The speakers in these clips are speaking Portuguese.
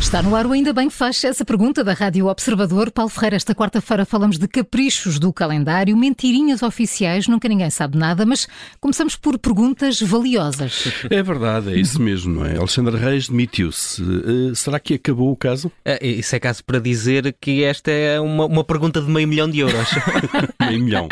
Está no ar o Ainda Bem que faz essa pergunta da Rádio Observador. Paulo Ferreira, esta quarta-feira falamos de caprichos do calendário, mentirinhas oficiais, nunca ninguém sabe nada, mas começamos por perguntas valiosas. É verdade, é isso mesmo, não é? Alexandre Reis demitiu-se. Uh, será que acabou o caso? É, isso é caso para dizer que esta é uma, uma pergunta de meio milhão de euros. meio milhão.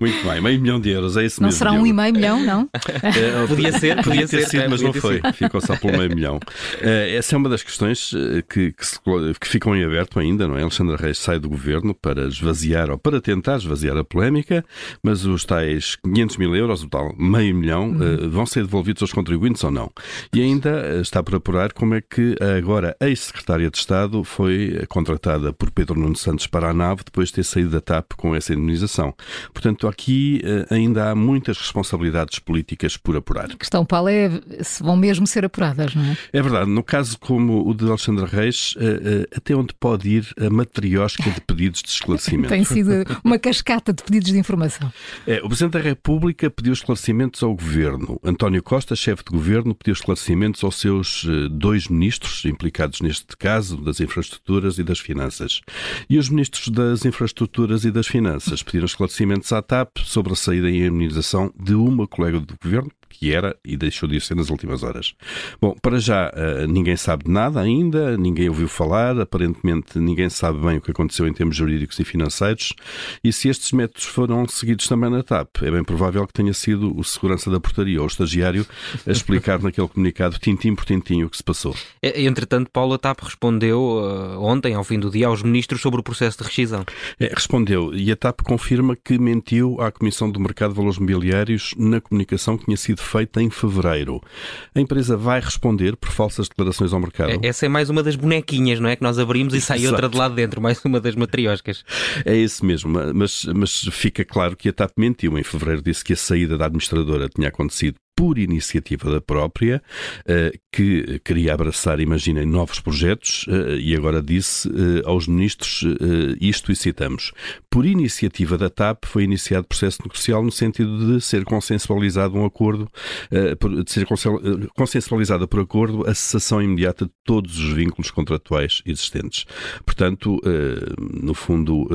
Muito bem, meio milhão de euros, é isso não mesmo. Não será um e meio milhão, não? É, podia ser, podia, podia ser, sido, é, mas não foi. Ficou só pelo meio milhão. Uh, essa é uma das questões que, que, se, que, ficam em aberto ainda, não é? Alexandre Reis sai do governo para esvaziar ou para tentar esvaziar a polémica, mas os tais 500 mil euros, o tal meio milhão, uhum. uh, vão ser devolvidos aos contribuintes ou não? E ainda está por apurar como é que agora a ex-secretária de Estado foi contratada por Pedro Nuno Santos para a nave depois de ter saído da TAP com essa indenização. Portanto, aqui ainda há muitas responsabilidades políticas por apurar. A questão, Paulo, é se vão mesmo ser apuradas, não é? É verdade. No caso como o de Alexandre Reis, uh, uh, até onde pode ir a matriosca de pedidos de esclarecimento? Tem sido uma cascata de pedidos de informação. É, o Presidente da República pediu esclarecimentos ao Governo. António Costa, chefe de Governo, pediu esclarecimentos aos seus dois ministros implicados neste caso, das infraestruturas e das finanças. E os ministros das infraestruturas e das finanças pediram esclarecimentos à TAP sobre a saída e a imunização de uma colega do Governo, que era e deixou de ser nas últimas horas. Bom, para já ninguém sabe de nada ainda, ninguém ouviu falar, aparentemente ninguém sabe bem o que aconteceu em termos jurídicos e financeiros e se estes métodos foram seguidos também na TAP. É bem provável que tenha sido o segurança da portaria ou o estagiário a explicar naquele comunicado tintim por tintim o que se passou. Entretanto, Paulo a TAP respondeu uh, ontem, ao fim do dia, aos ministros sobre o processo de rescisão. É, respondeu e a TAP confirma que mentiu à Comissão do Mercado de Valores Mobiliários na comunicação que tinha sido feita em fevereiro. A empresa vai responder por falsas declarações ao mercado. Essa é mais uma das bonequinhas, não é? Que nós abrimos e sai Exato. outra de lá de dentro, mais uma das matrioscas. É isso mesmo, mas, mas fica claro que a TAP mentiu. Em fevereiro disse que a saída da administradora tinha acontecido por iniciativa da própria, que queria abraçar, imaginem, novos projetos, e agora disse aos ministros isto e citamos. Por iniciativa da TAP foi iniciado processo negocial no sentido de ser consensualizado um acordo, de ser consensualizada por acordo a cessação imediata de todos os vínculos contratuais existentes. Portanto, no fundo,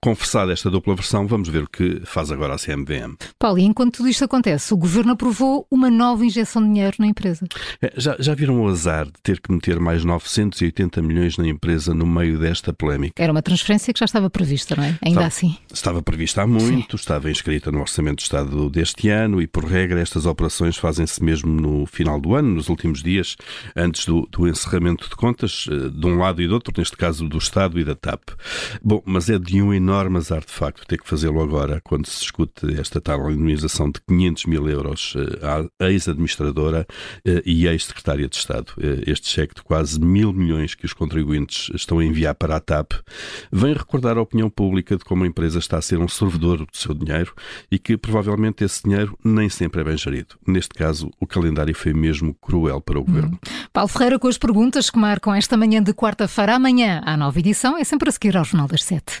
confessada esta dupla versão, vamos ver o que faz agora a CMVM. Paulo, enquanto tudo isto acontece, o governo aprovou uma nova injeção de dinheiro na empresa. Já, já viram o azar de ter que meter mais 980 milhões na empresa no meio desta polémica? Era uma transferência que já estava prevista, não é? Ainda estava, assim. Estava prevista há muito, Sim. estava inscrita no Orçamento do Estado deste ano e, por regra, estas operações fazem-se mesmo no final do ano, nos últimos dias, antes do, do encerramento de contas, de um lado e do outro, neste caso do Estado e da TAP. Bom, mas é de um enorme azar, de facto, ter que fazê-lo agora, quando se discute esta tal indemnização de 500 mil euros ex-administradora e ex-secretária de Estado. Este cheque de quase mil milhões que os contribuintes estão a enviar para a TAP vem recordar à opinião pública de como a empresa está a ser um servidor do seu dinheiro e que provavelmente esse dinheiro nem sempre é bem gerido. Neste caso, o calendário foi mesmo cruel para o governo. Hum. Paulo Ferreira com as perguntas que marcam esta manhã de quarta-feira. Amanhã, à nova edição, é sempre a seguir ao Jornal das Sete.